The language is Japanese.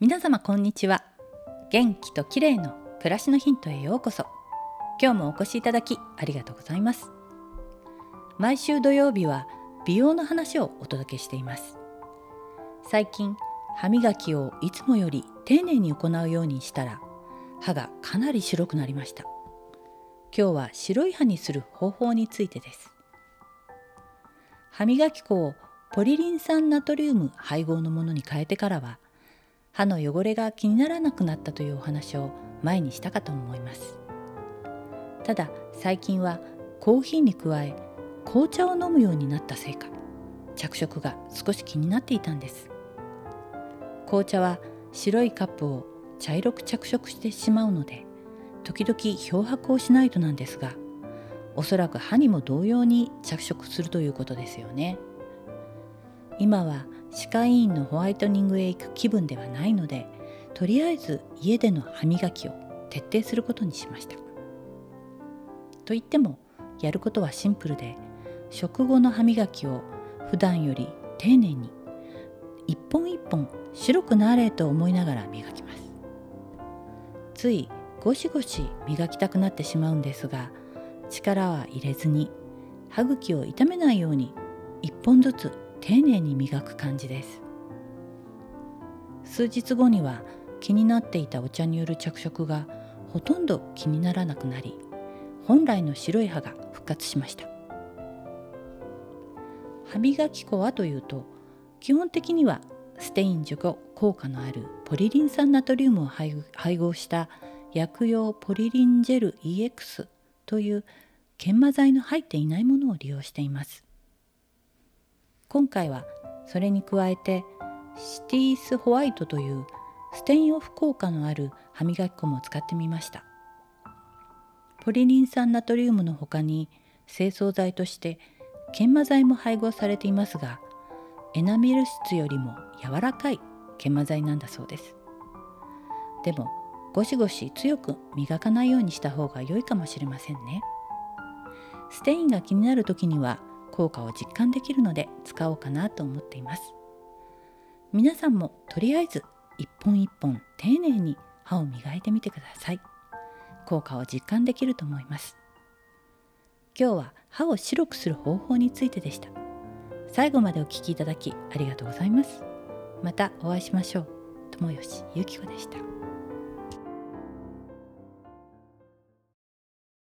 皆様こんにちは。元気と綺麗の暮らしのヒントへようこそ。今日もお越しいただきありがとうございます。毎週土曜日は美容の話をお届けしています。最近歯磨きをいつもより丁寧に行うようにしたら歯がかなり白くなりました。今日は白い歯にする方法についてです。歯磨き粉をポリリン酸ナトリウム配合のものに変えてからは歯の汚れが気にならなくなったというお話を前にしたかと思います。ただ最近はコーヒーに加え紅茶を飲むようになったせいか着色が少し気になっていたんです。紅茶は白いカップを茶色く着色してしまうので時々漂白をしないとなんですがおそらく歯にも同様に着色するということですよね。今は歯科医院のホワイトニングへ行く気分ではないのでとりあえず家での歯磨きを徹底することにしました。と言ってもやることはシンプルで食後の歯磨きを普段より丁寧に一本一本白くなれと思いながら磨きます。ついゴシゴシ磨きたくなってしまうんですが力は入れずに歯茎を傷めないように一本ずつ丁寧に磨く感じです。数日後には気になっていたお茶による着色がほとんど気にならなくなり本来の白い歯が復活しました。歯磨き粉はというと基本的にはステイン除去効果のあるポリリン酸ナトリウムを配合した薬用ポリリンジェル EX という研磨剤の入っていないものを利用しています。今回はそれに加えてシティースホワイトというステインオフ効果のある歯磨き粉も使ってみました。ポリリン酸ナトリウムの他に清掃剤として研磨剤も配合されていますがエナメル質よりも柔らかい研磨剤なんだそうです。でもゴシゴシ強く磨かないようにした方が良いかもしれませんね。ステインが気になる時には効果を実感できるので使おうかなと思っています。皆さんもとりあえず一本一本丁寧に歯を磨いてみてください。効果を実感できると思います。今日は歯を白くする方法についてでした。最後までお聴きいただきありがとうございます。またお会いしましょう。友吉ゆき子でした。